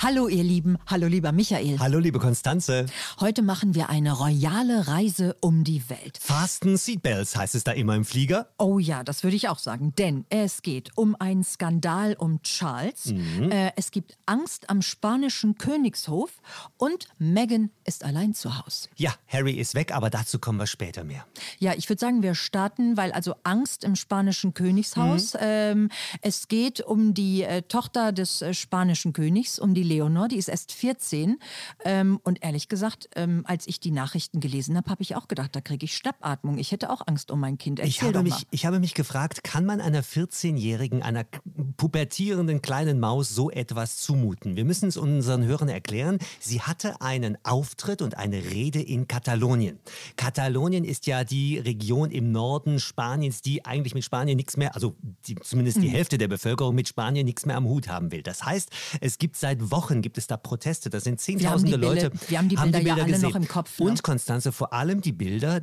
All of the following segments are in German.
Hallo ihr Lieben, hallo lieber Michael. Hallo liebe Konstanze. Heute machen wir eine royale Reise um die Welt. Fasten Seatbelts heißt es da immer im Flieger. Oh ja, das würde ich auch sagen, denn es geht um einen Skandal um Charles. Mhm. Äh, es gibt Angst am spanischen Königshof und Meghan ist allein zu Hause. Ja, Harry ist weg, aber dazu kommen wir später mehr. Ja, ich würde sagen, wir starten, weil also Angst im spanischen Königshaus. Mhm. Ähm, es geht um die äh, Tochter des äh, spanischen Königs, um die Leonor, die ist erst 14. Ähm, und ehrlich gesagt, ähm, als ich die Nachrichten gelesen habe, habe ich auch gedacht, da kriege ich Schnappatmung. Ich hätte auch Angst um mein Kind. Erzähl Ich habe, mich, ich habe mich gefragt, kann man einer 14-jährigen, einer pubertierenden kleinen Maus so etwas zumuten? Wir müssen es unseren Hörern erklären. Sie hatte einen Auftritt und eine Rede in Katalonien. Katalonien ist ja die Region im Norden Spaniens, die eigentlich mit Spanien nichts mehr, also die, zumindest Mhm. die Hälfte der Bevölkerung mit Spanien nichts mehr am Hut haben will. Das heißt, es gibt seit Wochen gibt es da Proteste. Da sind Wir haben zehntausende die Bilder- Leute. wir haben die Bilder ja alle gesehen. noch im Kopf, ne? Und Konstanze, vor allem die Bilder,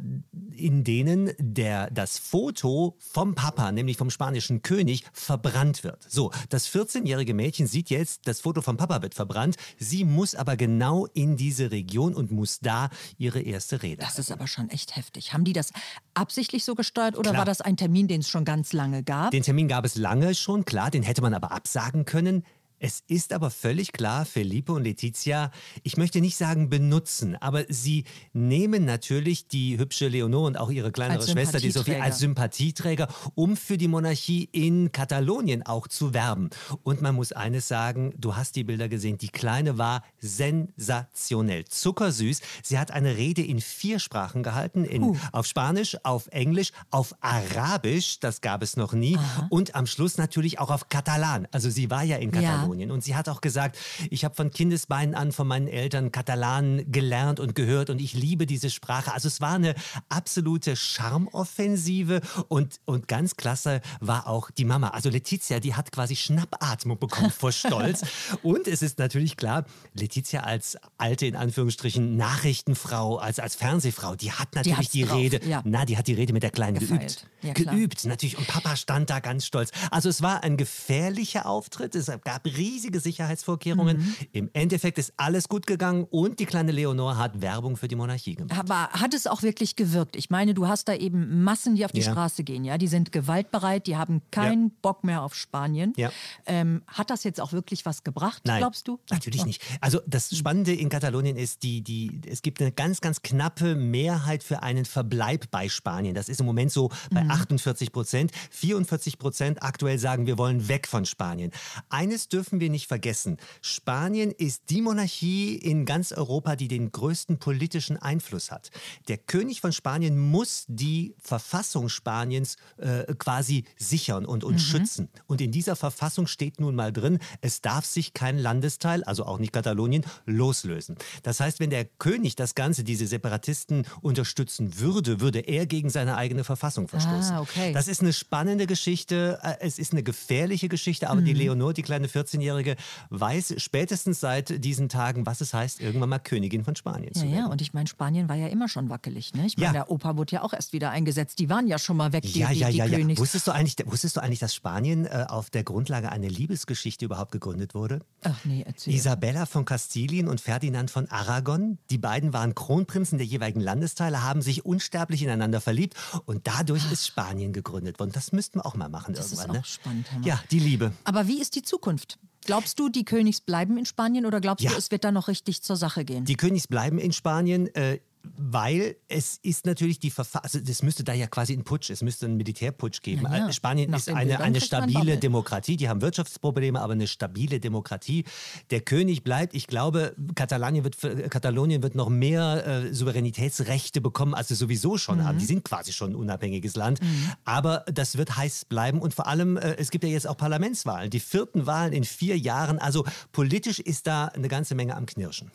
in denen der, das Foto vom Papa, nämlich vom spanischen König, verbrannt wird. So, das 14-jährige Mädchen sieht jetzt, das Foto vom Papa wird verbrannt. Sie muss aber genau in diese Region und muss da ihre erste Rede Das ist aber schon echt heftig. Haben die das absichtlich so gesteuert oder Klar. war das ein Termin, den es schon ganz lange gab? Den Termin gab es lange schon, klar, den hätte man aber absagen können. Es ist aber völlig klar, Felipe und Letizia, ich möchte nicht sagen benutzen, aber sie nehmen natürlich die hübsche Leonor und auch ihre kleinere Schwester, die Sophie, als Sympathieträger, um für die Monarchie in Katalonien auch zu werben. Und man muss eines sagen, du hast die Bilder gesehen, die Kleine war sensationell, zuckersüß. Sie hat eine Rede in vier Sprachen gehalten, in, Huh. auf Spanisch, auf Englisch, auf Arabisch, das gab es noch nie, und am Schluss natürlich auch auf Katalan. Also sie war ja in Ja. Katalonien und sie hat auch gesagt, ich habe von Kindesbeinen an von meinen Eltern Katalan gelernt und gehört und ich liebe diese Sprache. Also es war eine absolute Charmoffensive und, und ganz klasse war auch die Mama. Also Letizia, die hat quasi Schnappatmung bekommen vor Stolz. und es ist natürlich klar, Letizia als alte, in Anführungsstrichen, Nachrichtenfrau, als, als Fernsehfrau, die hat natürlich die drauf, Rede, ja. na, die hat die Rede mit der Kleinen Gefeilt. geübt. Ja, geübt, natürlich. Und Papa stand da ganz stolz. Also es war ein gefährlicher Auftritt. Es gab riesige Sicherheitsvorkehrungen. Mhm. Im Endeffekt ist alles gut gegangen und die kleine Leonor hat Werbung für die Monarchie gemacht. Aber hat es auch wirklich gewirkt? Ich meine, du hast da eben Massen, die auf die Ja. Straße gehen, ja, die sind gewaltbereit, die haben keinen Bock mehr auf Spanien. Ja. Ähm, hat das jetzt auch wirklich was gebracht, Nein, glaubst du? Natürlich nicht. Also das Spannende in Katalonien ist, die, die, es gibt eine ganz, ganz knappe Mehrheit für einen Verbleib bei Spanien. Das ist im Moment so bei 48 Prozent. 44 Prozent aktuell sagen, wir wollen weg von Spanien. Eines dürfen wir nicht vergessen. Spanien ist die Monarchie in ganz Europa, die den größten politischen Einfluss hat. Der König von Spanien muss die Verfassung Spaniens äh, quasi sichern und, und schützen. Und in dieser Verfassung steht nun mal drin, es darf sich kein Landesteil, also auch nicht Katalonien, loslösen. Das heißt, wenn der König das Ganze, diese Separatisten unterstützen würde, würde er gegen seine eigene Verfassung verstoßen. Ah, okay. Das ist eine spannende Geschichte, äh, es ist eine gefährliche Geschichte, aber die Mhm. Leonor, die kleine 14-Jährige, weiß spätestens seit diesen Tagen, was es heißt, irgendwann mal Königin von Spanien Ja, zu ja, werden. und ich meine, Spanien war ja immer schon wackelig. Ne? Ich meine, Ja. der Opa wurde ja auch erst wieder eingesetzt. Die waren ja schon mal weg, die, Ja, die, ja, die ja, ja. Königs. Wusstest du eigentlich, wusstest du eigentlich, dass Spanien äh, auf der Grundlage einer Liebesgeschichte überhaupt gegründet wurde? Ach nee, erzähl. Isabella von Kastilien und Ferdinand von Aragon, die beiden waren Kronprinzen der jeweiligen Landesteile, haben sich unsterblich ineinander verliebt und dadurch ist Spanien gegründet worden. Das müssten wir auch mal machen Das ist irgendwann. auch ne? spannend, Hammer. Ja, die Liebe. Aber wie ist die Zukunft? Glaubst du, die Königs bleiben in Spanien oder glaubst Ja. du, es wird da noch richtig zur Sache gehen? Die Königs bleiben in Spanien. Äh, weil es ist natürlich die Verfassung, also das müsste da ja quasi ein Putsch, es müsste einen Militärputsch geben. Ja, Äh, Spanien nach ist eine, eine stabile. Demokratie, die haben Wirtschaftsprobleme, aber eine stabile Demokratie. Der König bleibt, ich glaube, Katalonien wird, Katalonien wird noch mehr äh, Souveränitätsrechte bekommen, als sie sowieso schon Mhm. haben. Die sind quasi schon ein unabhängiges Land, aber das wird heiß bleiben und vor allem, äh, es gibt ja jetzt auch Parlamentswahlen, die vierten Wahlen in vier Jahren, also politisch ist da eine ganze Menge am Knirschen.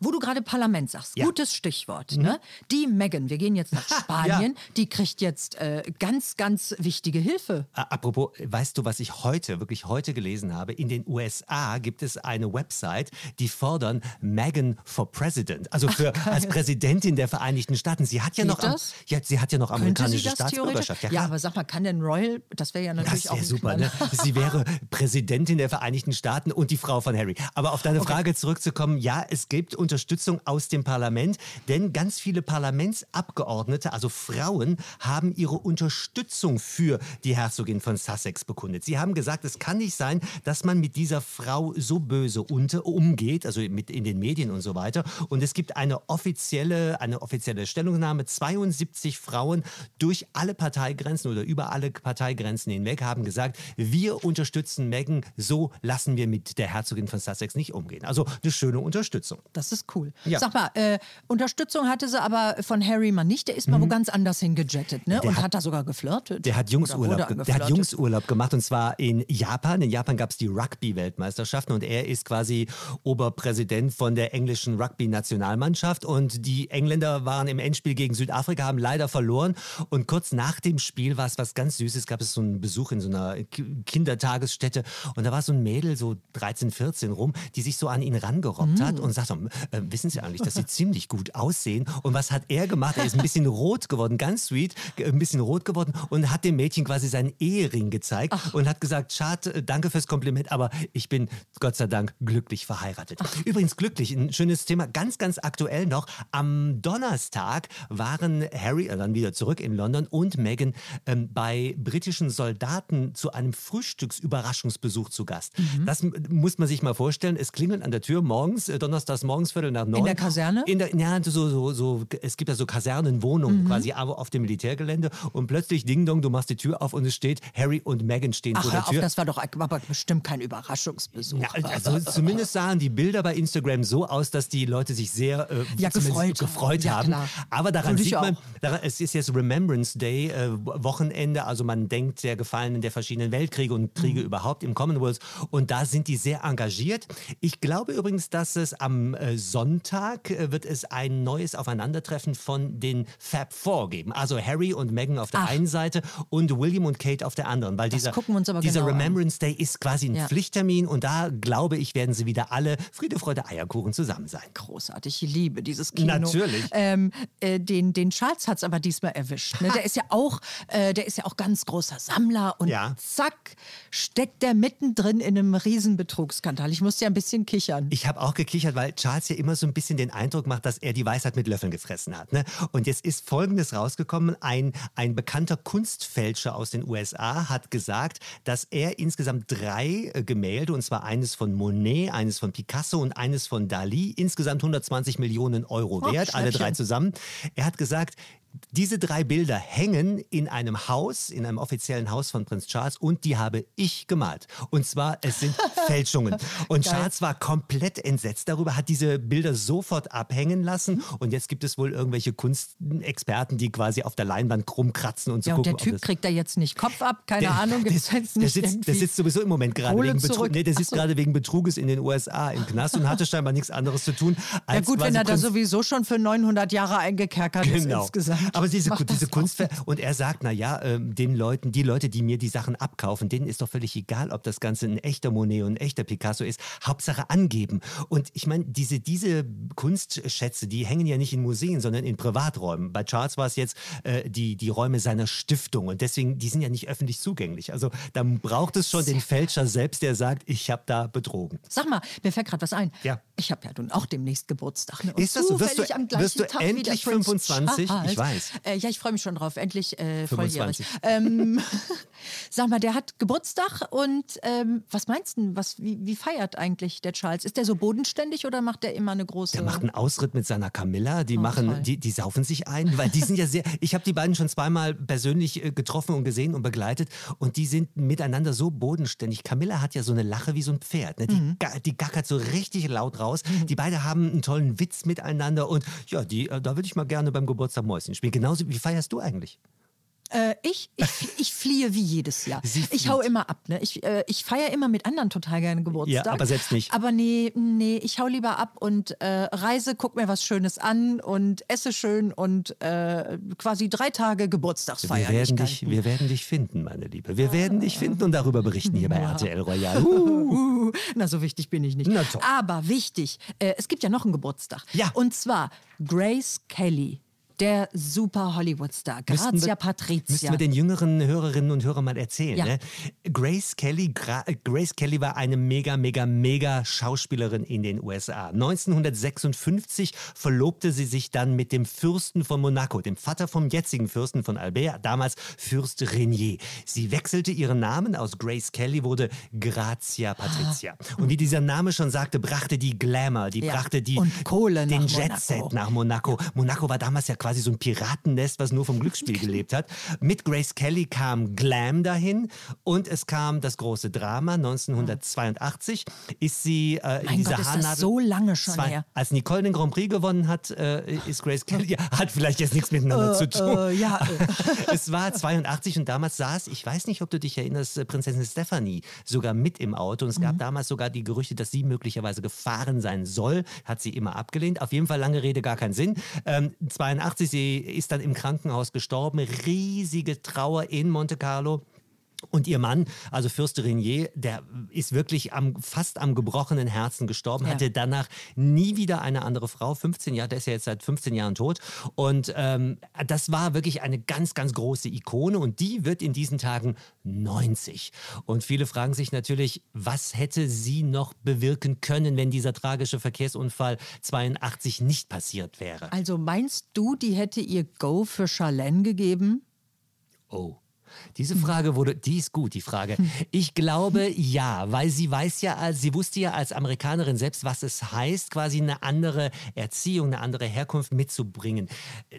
Wo du gerade Parlament sagst, Ja. Mhm. gutes Stichwort. Ne? Die Megan, wir gehen jetzt nach Spanien, die kriegt jetzt äh, ganz, ganz wichtige Hilfe. Apropos, weißt du, was ich heute, wirklich heute gelesen habe? In den USA gibt es eine Website, die fordern Meghan for President, also für als Präsidentin der Vereinigten Staaten. Sie hat ja Geht noch, am- ja, sie hat ja noch amerikanische? Staatsbürgerschaft. Ja, klar. aber sag mal, kann denn Royal, das wäre ja natürlich Das auch wäre ein super, ne? Sie wäre Präsidentin der Vereinigten Staaten und die Frau von Harry. Aber auf deine Frage zurückzukommen, ja, es gibt Unterstützung aus dem Parlament, denn ganz viele Parlamentsabgeordnete, also Frauen, haben ihre Unterstützung für die Herzogin von Sussex bekundet. Sie haben gesagt, es kann nicht sein, dass man mit dieser Frau so böse umgeht, also mit in den Medien und so weiter. Und es gibt eine offizielle, eine offizielle Stellungnahme. 72 Frauen durch alle Parteigrenzen oder über alle Parteigrenzen hinweg haben gesagt, wir unterstützen Meghan, so lassen wir mit der Herzogin von Sussex nicht umgehen. Also eine schöne Unterstützung. Das ist cool. Ja. Sag mal, äh, Unterstützung hatte sie aber von Harry mal nicht. Der ist mal wo ganz anders hingejettet, ne? Und Mhm. hat- hat, da sogar geflirtet. Der hat Jungsurlaub, der hat. Jungsurlaub gemacht und zwar in Japan. In Japan gab es die Rugby-Weltmeisterschaften und er ist quasi Oberpräsident von der englischen Rugby-Nationalmannschaft und die Engländer waren im Endspiel gegen Südafrika, haben leider verloren und kurz nach dem Spiel war es was ganz Süßes, gab es so einen Besuch in so einer Ki- Kindertagesstätte und da war so ein Mädel, so 13, 14 rum, die sich so an ihn rangerobbt hat und sagte, äh, wissen Sie eigentlich, dass Sie ziemlich gut aussehen und was hat er gemacht? Er ist ein bisschen rot geworden, ganz sweet, ein bisschen rot geworden und hat dem Mädchen quasi seinen Ehering gezeigt und hat gesagt, Schad, äh, danke fürs Kompliment, aber ich bin Gott sei Dank glücklich verheiratet. Übrigens glücklich, ein schönes Thema, ganz, ganz aktuell noch. Am Donnerstag waren Harry, äh, dann wieder zurück in London und Meghan ähm, bei britischen Soldaten zu einem Frühstücksüberraschungsbesuch zu Gast. Mhm. Das m- muss man sich mal vorstellen. Es klingelt an der Tür morgens, äh, donnerstags morgens, Viertel nach neun. der Kaserne? In der, ja, so, so, so, es gibt ja so Kasernenwohnungen quasi aber auf dem Militärgelände und plötzlich Ding Dong, du machst die Tür auf und es steht Harry und Meghan stehen Ach, vor der auf, Tür. das war doch aber bestimmt kein Überraschungsbesuch. Ja, also zumindest sahen die Bilder bei Instagram so aus, dass die Leute sich sehr äh, Ja, gefreut gefreut haben. Ja. Aber daran sieht man, daran, es ist jetzt Remembrance Day, äh, Wochenende, also man denkt der Gefallenen der verschiedenen Weltkriege und Kriege Mhm. überhaupt im Commonwealth und da sind die sehr engagiert. Ich glaube übrigens, dass es am äh, Sonntag äh, wird es ein neues Aufeinandertreffen von den Fab Four geben. Also Harry und Meghan auf der Ach. einen Seite und William und Kate auf der anderen, weil dieser, uns aber dieser genau an. Remembrance Day ist quasi ein Ja. Pflichttermin und da glaube ich, werden sie wieder alle Friede, Freude, Eierkuchen zusammen sein. Großartig, ich liebe dieses Kino. Natürlich. Ähm, äh, den, den Charles hat es aber diesmal erwischt. Ne? Der ist ja auch, äh, der ist ja auch ganz großer Sammler und Ja. zack steckt der mittendrin in einem riesen Betrugsskandal. Ich musste ja ein bisschen kichern. Ich habe auch gekichert, weil Charles ja immer so ein bisschen den Eindruck macht, dass er die Weisheit mit Löffeln gefressen hat. Ne? Und jetzt ist Folgendes rausgekommen. Ein, ein bekannter Kunstfälscher aus den USA hat gesagt, dass er insgesamt drei äh, Gemälde, und zwar eines von Monet, eines von Picasso und eines von Dali, insgesamt 120 Millionen Euro wert, alle drei zusammen. Er hat gesagt, diese drei Bilder hängen in einem Haus, in einem offiziellen Haus von Prinz Charles und die habe ich gemalt. Und zwar, es sind Fälschungen. Und Geil. Charles war komplett entsetzt darüber, hat diese Bilder sofort abhängen lassen und jetzt gibt es wohl irgendwelche Kunstexperten, die quasi auf der Leinwand krumm kratzen und so ja, und gucken. der Typ kriegt da jetzt nicht Kopf ab, keine der, Ahnung, der, gibt's der, nicht sitzt, der sitzt sowieso im Moment gerade wegen, Betru zurück. nee, der sitzt so. gerade wegen Betruges in den USA im Knast und hatte scheinbar nichts anderes zu tun. Als Ja gut, wenn er da sowieso schon für 900 Jahre eingekerkert ist Genau. insgesamt. Aber diese, Macht diese Kunst und er sagt, na ja, ähm, den Leuten, die Leute, die mir die Sachen abkaufen, denen ist doch völlig egal, ob das Ganze ein echter Monet und ein echter Picasso ist. Hauptsache angeben. Und ich meine, diese, diese Kunstschätze, die hängen ja nicht in Museen, sondern in Privaträumen. Bei Charles war es jetzt äh, die, die Räume seiner Stiftung und deswegen, die sind ja nicht öffentlich zugänglich. Also da braucht es schon den Fälscher selbst, der sagt, ich habe da betrogen. Sag mal, mir fällt gerade was ein. Ja. Ich habe ja nun auch demnächst Geburtstag. Ne? Und Ist das so? Wirst du- zufällig am gleichen wirst du endlich Prinz 25? Charles. Ich weiß. Äh, ja, ich freue mich schon drauf. Endlich äh, volljährig. 25. Ähm, sag mal, der hat Geburtstag und ähm, was meinst du? Was, wie, wie feiert eigentlich der Charles? Ist der so bodenständig oder macht der immer eine große... Der macht einen Ausritt mit seiner Camilla, die machen, Oh, toll. die, die saufen sich ein, weil die sind ja sehr, ich habe die beiden schon zweimal persönlich äh, getroffen und gesehen und begleitet und die sind miteinander so bodenständig. Camilla hat ja so eine Lache wie so ein Pferd, ne? die, Mhm. die gackert so richtig laut raus. Die beiden haben einen tollen Witz miteinander und ja, die, äh, da würde ich mal gerne beim Geburtstag Mäuschen spielen. Genauso, wie feierst du eigentlich? Äh, ich, ich, ich fliehe wie jedes Jahr. ich hau immer ab. Ne? Ich, äh, ich feiere immer mit anderen total gerne Geburtstag. Ja, aber selbst nicht. Aber nee, nee, ich hau lieber ab und äh, reise, guck mir was Schönes an und esse schön und äh, quasi drei Tage Geburtstagsfeier. Wir werden, dich, wir werden dich finden, meine Liebe. Wir werden dich finden und darüber berichten hier bei RTL Royal. Uh. Na, so wichtig bin ich nicht. Aber wichtig, äh, es gibt ja noch einen Geburtstag. Ja. Und zwar Grace Kelly der super Hollywood-Star, Grazia wir, Patricia. Müssen wir den jüngeren Hörerinnen und Hörern mal erzählen. Ja. Ne? Grace Kelly, Gra Grace Kelly war eine mega, mega, mega Schauspielerin in den USA. 1956 verlobte sie sich dann mit dem Fürsten von Monaco, dem Vater vom jetzigen Fürsten von Albert, damals Fürst Renier. Sie wechselte ihren Namen aus Grace Kelly, wurde Grazia Patricia. Ah. Und wie dieser Name schon sagte, brachte die Glamour, die ja. brachte die, den Jet-Set nach Monaco. Monaco war damals ja quasi so ein Piratennest, was nur vom Glücksspiel gelebt hat. Mit Grace Kelly kam Glam dahin und es kam das große Drama. 1982 ist sie äh, in dieser Gott, ist das so lange schon zwei, her. Als Nicole den Grand Prix gewonnen hat, äh, ist Grace Kelly, ja, hat vielleicht jetzt nichts miteinander uh, zu tun. Uh, ja. es war 82 und damals saß, ich weiß nicht, ob du dich erinnerst, äh, Prinzessin Stephanie sogar mit im Auto und es gab mhm. damals sogar die Gerüchte, dass sie möglicherweise gefahren sein soll. Hat sie immer abgelehnt. Auf jeden Fall lange Rede, gar keinen Sinn. Ähm, 82 1980. Sie ist dann im Krankenhaus gestorben. Riesige Trauer in Monte Carlo. Und ihr Mann, also Fürst Renier, der ist wirklich am, fast am gebrochenen Herzen gestorben, ja. hatte danach nie wieder eine andere Frau. 15 Jahre, der ist ja jetzt seit 15 Jahren tot. Und ähm, das war wirklich eine ganz, ganz große Ikone und die wird in diesen Tagen 90. Und viele fragen sich natürlich, was hätte sie noch bewirken können, wenn dieser tragische Verkehrsunfall 82 nicht passiert wäre? Also meinst du, die hätte ihr Go für Charlene gegeben? Oh. Diese Frage wurde, die ist gut, die Frage. Ich glaube ja, weil sie weiß ja, sie wusste ja als Amerikanerin selbst, was es heißt, quasi eine andere Erziehung, eine andere Herkunft mitzubringen.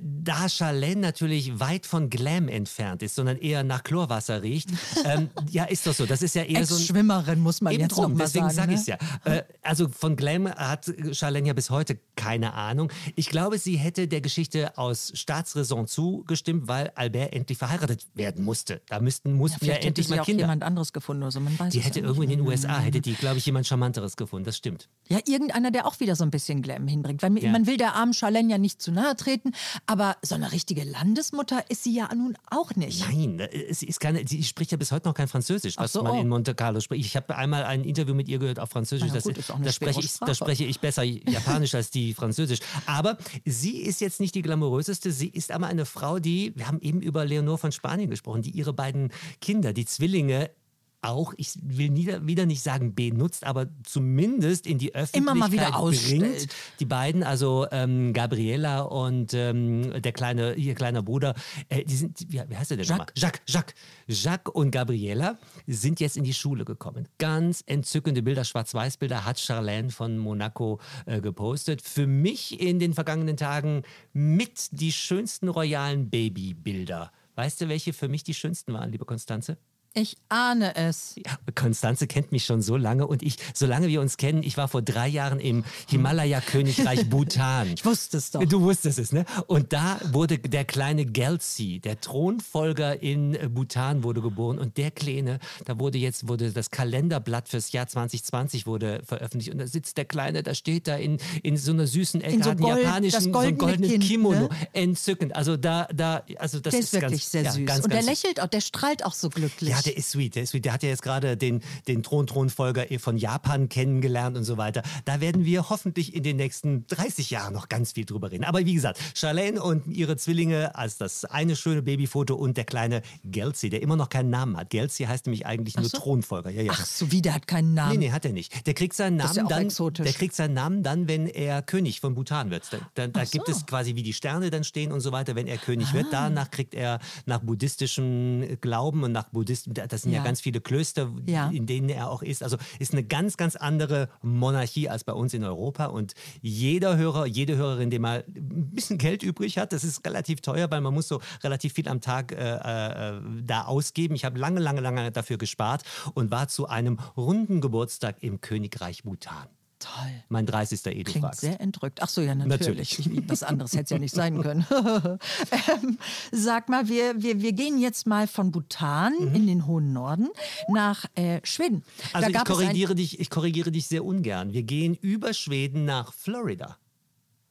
Da Charlene natürlich weit von Glam entfernt ist, sondern eher nach Chlorwasser riecht, ähm, ja, ist das so. Das ist ja eher so ein Schwimmerin, muss man jetzt drum, mal deswegen sage ich es ja. Äh, also von Glam hat Charlene ja bis heute keine Ahnung. Ich glaube, sie hätte der Geschichte aus Staatsräson zugestimmt, weil Albert endlich verheiratet werden musste. Da müssten, mussten ja, ja endlich mal Kinder. jemand anderes gefunden. Also man weiß die hätte irgendwo in den USA, hätte die, glaube ich, jemand Charmanteres gefunden. Das stimmt. Ja, irgendeiner, der auch wieder so ein bisschen Glam hinbringt. Weil ja. man will der armen Charlene ja nicht zu nahe treten, aber so eine richtige Landesmutter ist sie ja nun auch nicht. Nein, sie, ist keine, sie spricht ja bis heute noch kein Französisch, was so, man oh. in Monte Carlo spricht. Ich habe einmal ein Interview mit ihr gehört auf Französisch. Ja, gut, das, da, spreche ich, da spreche ich besser Japanisch als die Französisch. Aber sie ist jetzt nicht die glamouröseste, sie ist aber eine Frau, die, wir haben eben über Leonore von Spanien gesprochen, die ihre beiden Kinder, die Zwillinge, auch, ich will nie, wieder nicht sagen benutzt, aber zumindest in die Öffentlichkeit Immer mal wieder bringt. Die beiden, also ähm, Gabriela und ähm, der kleine, ihr kleiner Bruder, äh, die sind, wie, wie heißt der denn Jacques. Jacques, Jacques. Jacques und Gabriela sind jetzt in die Schule gekommen. Ganz entzückende Bilder, Schwarz-Weiß-Bilder hat Charlene von Monaco äh, gepostet. Für mich in den vergangenen Tagen mit die schönsten royalen Babybilder. Weißt du, welche für mich die schönsten waren, liebe Konstanze? Ich ahne es. Konstanze kennt mich schon so lange und ich, solange wir uns kennen, ich war vor drei Jahren im Himalaya-Königreich Bhutan. Ich wusste es doch. Du wusstest es, ne? Und da wurde der kleine Gelsi, der Thronfolger in Bhutan, wurde geboren und der Kleine, da wurde jetzt wurde das Kalenderblatt fürs Jahr 2020 wurde veröffentlicht und da sitzt der Kleine, da steht da in, in so einer süßen Ecke, so hat einen japanischen, so ein goldenes kind, Kimono, ne? entzückend. Also da, da, also das der ist, ist wirklich ganz, sehr ja, süß ganz, und der lächelt auch, der strahlt auch so glücklich. Ja, der ist sweet, der ist sweet. Der hat ja jetzt gerade den, den Thron-Thronfolger von Japan kennengelernt und so weiter. Da werden wir hoffentlich in den nächsten 30 Jahren noch ganz viel drüber reden. Aber wie gesagt, Charlene und ihre Zwillinge als das eine schöne Babyfoto und der kleine Gelsi, der immer noch keinen Namen hat. Gelsi heißt nämlich eigentlich nur so? Thronfolger. Ja, ja. Ach so, wie, der hat keinen Namen? Nee, nee, hat er nicht. Der kriegt seinen Namen, ja dann, exotisch. der kriegt seinen Namen dann, wenn er König von Bhutan wird. Da, da, da so. gibt es quasi, wie die Sterne dann stehen und so weiter, wenn er König ah. wird. Danach kriegt er nach buddhistischem Glauben und nach Buddhisten, das sind ja, ja ganz viele Klöster, ja. in denen er auch ist. Also ist eine ganz, ganz andere Monarchie als bei uns in Europa. Und jeder Hörer, jede Hörerin, die mal ein bisschen Geld übrig hat, das ist relativ teuer, weil man muss so relativ viel am Tag äh, äh, da ausgeben. Ich habe lange, lange, lange dafür gespart und war zu einem runden Geburtstag im Königreich Bhutan. Toll. Mein 30. Ehe, du Klingt fragst. sehr entrückt. Ach so, ja, natürlich. Was anderes hätte es ja nicht sein können. ähm, sag mal, wir, wir, wir gehen jetzt mal von Bhutan in den hohen Norden nach äh, Schweden. Mhm. Also ich korrigiere, dich, ich korrigiere dich sehr ungern. Wir gehen über Schweden nach Florida.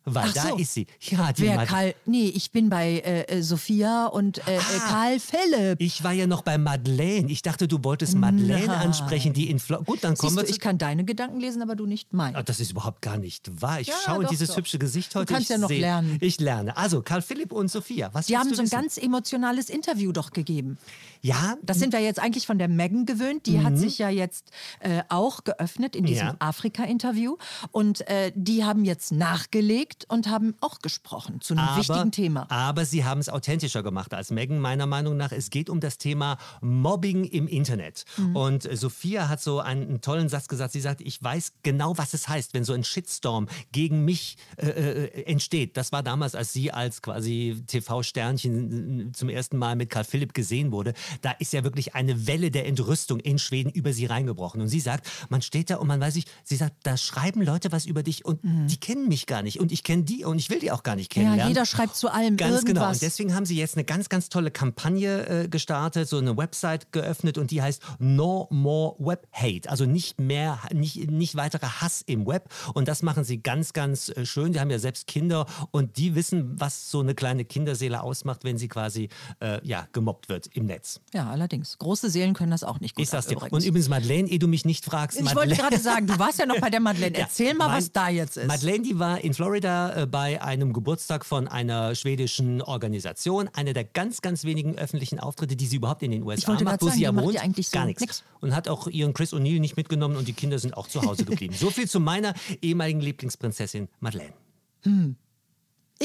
Weil Ach da so. ist sie. Ja, die Wer Karl, nee, ich bin bei äh, äh, Sophia und äh, äh, Karl Philipp. Ich war ja noch bei Madeleine. Ich dachte, du wolltest Madeleine Nein. ansprechen, die in Florida. Gut, dann kommen Siehst wir du, ich kann deine Gedanken lesen, aber du nicht meine. Ah, das ist überhaupt gar nicht wahr. Ich Ja, schaue in doch, dieses doch. hübsche Gesicht Du heute. kannst ich ja noch sehe- lernen. Ich lerne. Also, Karl Philipp und Sophia, was Die haben du so ein wissen? ganz emotionales Interview doch gegeben. Ja, Das sind wir jetzt eigentlich von der Megan gewöhnt. Die hat sich ja jetzt äh, auch geöffnet in diesem Mhm. Ja. Afrika-Interview. Und äh, die haben jetzt nachgelegt und haben auch gesprochen zu einem wichtigen Thema. Aber sie haben es authentischer gemacht als Megan, meiner Meinung nach. Es geht um das Thema Mobbing im Internet. Mhm. Und Sophia hat so einen, einen tollen Satz gesagt. Sie sagt, ich weiß genau, was es heißt, wenn so ein Shitstorm gegen mich äh, äh, entsteht. Das war damals, als sie als quasi TV-Sternchen äh, zum ersten Mal mit Karl Philipp gesehen wurde. Da ist ja wirklich eine Welle der Entrüstung in Schweden über sie reingebrochen. Und sie sagt, man steht da und man weiß nicht, sie sagt, da schreiben Leute was über dich und die kennen mich gar nicht. Und ich kenne die und ich will die auch gar nicht Mhm. Ja, kennenlernen. jeder schreibt zu allem Ganz irgendwas. genau. Und deswegen haben sie jetzt eine ganz, ganz tolle Kampagne äh, gestartet, so eine Website geöffnet und die heißt No More Web Hate. Also nicht mehr, nicht, nicht weiterer Hass im Web. Und das machen sie ganz, ganz äh, schön. Die haben ja selbst Kinder und die wissen, was so eine kleine Kinderseele ausmacht, wenn sie quasi äh, ja, gemobbt wird im Netz. ja, allerdings. Große Seelen können das auch nicht gut. Sag's dir. übrigens. Und übrigens, Madeleine, ehe du mich nicht fragst. ich wollte Madeleine- gerade sagen, du warst ja noch bei der Madeleine. Ja, Erzähl mal, mein- was da jetzt ist. Madeleine, die war in Florida äh, bei einem Geburtstag von einer schwedischen Organisation. Eine der ganz, ganz wenigen öffentlichen Auftritte, die sie überhaupt in den USA macht, wo sagen, sie ja wohnt. eigentlich so Gar nichts. nix. Und hat auch ihren Chris O'Neill nicht mitgenommen und die Kinder sind auch zu Hause geblieben. so viel zu meiner ehemaligen Lieblingsprinzessin Madeleine.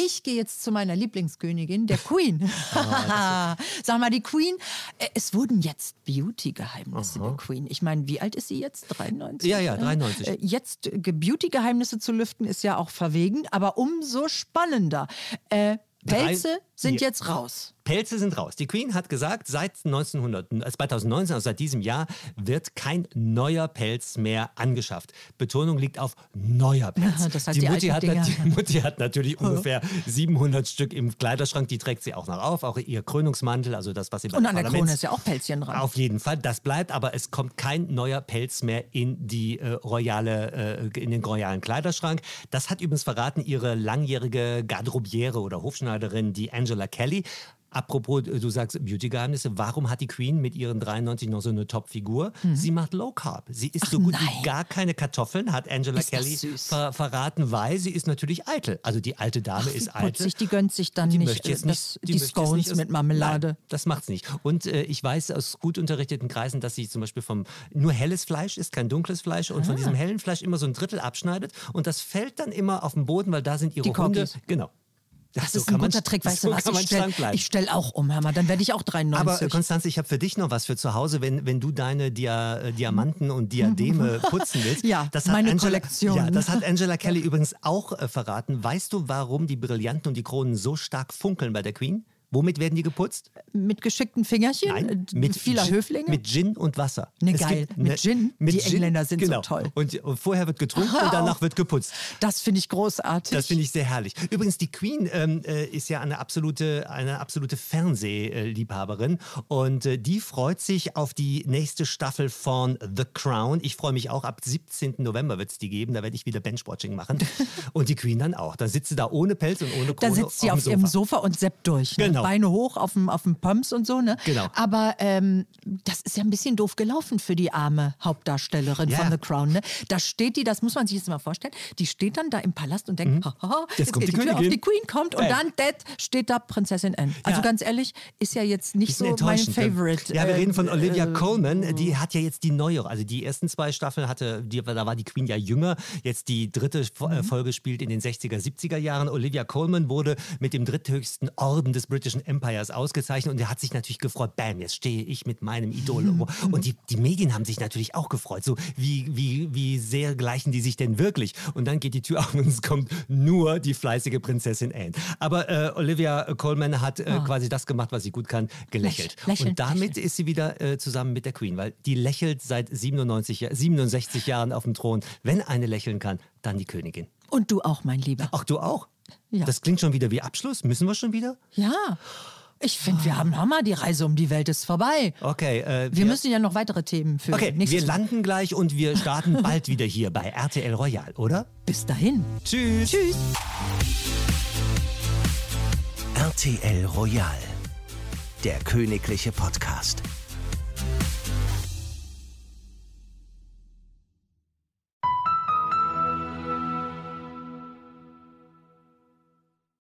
Ich gehe jetzt zu meiner Lieblingskönigin, der Queen. Ah, Sag mal, die Queen, äh, es wurden jetzt Beauty-Geheimnisse der Queen. Ich meine, wie alt ist sie jetzt? 93? Ja, ja, 93. Äh, Jetzt äh, Beauty-Geheimnisse zu lüften, ist ja auch verwegen, aber umso spannender. Äh, Pelze sind jetzt raus. Pelze sind raus. Die Queen hat gesagt, seit 1900, äh, 2019, also seit diesem Jahr, wird kein neuer Pelz mehr angeschafft. Betonung liegt auf neuer Pelz. Das heißt, die, die Mutti hat, die Mutti hat natürlich ungefähr 700 Stück im Kleiderschrank. Die trägt sie auch noch auf. Auch ihr Krönungsmantel, also das, was sie bei Und an der Krone ist ja auch Pelzchen dran. auf jeden Fall, das bleibt, aber es kommt kein neuer Pelz mehr in die äh, royale, äh, in den royalen Kleiderschrank. Das hat übrigens verraten ihre langjährige Garderobiere oder Hofschneiderin, die Angela Kelly. Apropos, äh, du sagst Beauty-Geheimnisse, warum hat die Queen mit ihren 93 noch so eine Top-Figur? Sie macht Low Carb. Sie isst so gut nein. wie gar keine Kartoffeln, hat Angela Ist Kelly ver verraten, weil sie ist natürlich eitel. Also die alte Dame ist eitel. Putzig, die gönnt sich dann Die nicht, äh, nicht, das, die die, jetzt Scones nicht mit Marmelade. Nein, das macht's nicht. Und äh, ich weiß aus gut unterrichteten Kreisen, dass sie zum Beispiel vom nur helles Fleisch isst, kein dunkles Fleisch und von Ah. diesem hellen Fleisch immer so ein Drittel abschneidet und das fällt dann immer auf den Boden, weil da sind ihre Die Hunde. Genau. Das so ist ein man- guter Trick, weißt so du was? Ich stelle stell auch um, Hammer, dann werde ich auch 93. Aber äh, Konstanze, ich habe für dich noch was für zu Hause, wenn, wenn du deine Dia äh, Diamanten und Diademe putzen willst. Ja, das hat meine Angela, Kollektion. Ja, das hat Angela Kelly übrigens auch äh, verraten. Weißt du, warum die Brillanten und die Kronen so stark funkeln bei der Queen? Womit werden die geputzt? mit geschickten Fingerchen, Nein, äh, mit vieler Gin, Höflinge. Mit Gin und Wasser. Ne, Es geil. gibt Mit Gin? Die Engländer sind so genau. toll. Und, und vorher wird getrunken und danach wird geputzt. das finde ich großartig. Das finde ich sehr herrlich. Übrigens, die Queen ähm, äh, ist ja eine absolute, eine absolute Fernsehliebhaberin und äh, die freut sich auf die nächste Staffel von The Crown. Ich freue mich auch. Ab 17. November wird es die geben. Da werde ich wieder Benchwatching machen. und die Queen dann auch. Da sitzt sie da ohne Pelz und ohne da Krone sitzt sie auf auf dem ihrem Sofa. Sofa und seppt durch. Ne? Genau. Beine hoch auf dem, auf dem Pumps und so. Ne? Genau. Aber ähm, das ist ja ein bisschen doof gelaufen für die arme Hauptdarstellerin Ja. von The Crown. Ne? Da steht die, das muss man sich jetzt mal vorstellen, die steht dann da im Palast und denkt, haha, jetzt kommt geht die die Tür auf, die Queen kommt und Bam. dann Dad steht da Prinzessin Anne. Also Ja. ganz ehrlich, ist ja jetzt nicht so mein ne? Favorite. Ja, wir äh, reden von Olivia äh, Colman. Die hat ja jetzt die neue, also die ersten zwei Staffeln hatte, die, da war die Queen ja jünger. Jetzt die dritte Fo- Mhm. äh, Folge spielt in den 60er, 70er Jahren. Olivia Colman wurde mit dem dritthöchsten Orden des British britischen Empires ausgezeichnet und er hat sich natürlich gefreut, bam, jetzt stehe ich mit meinem Idol. und die, die Medien haben sich natürlich auch gefreut, so wie, wie, wie sehr gleichen die sich denn wirklich? Und dann geht die Tür auf und es kommt nur die fleißige Prinzessin Anne. Aber äh, Olivia Colman hat äh, Oh. quasi das gemacht, was sie gut kann, gelächelt. Lächeln, und damit lächeln. ist sie wieder äh, zusammen mit der Queen, weil die lächelt seit 97, Ja- 67 Jahren auf dem Thron. Wenn eine lächeln kann, dann die Königin. Und du auch, mein Lieber. Ach, du auch? Ja. Das klingt schon wieder wie Abschluss. Müssen wir schon wieder? Ja. Ich finde, wir haben Hammer. Die Reise um die Welt ist vorbei. Okay, äh, Wir müssen ja noch weitere Themen für Okay, nächstes wir landen gleich und wir starten bald wieder hier bei RTL Royal, oder? Bis dahin. Tschüss. Tschüss. RTL Royal. Der königliche Podcast.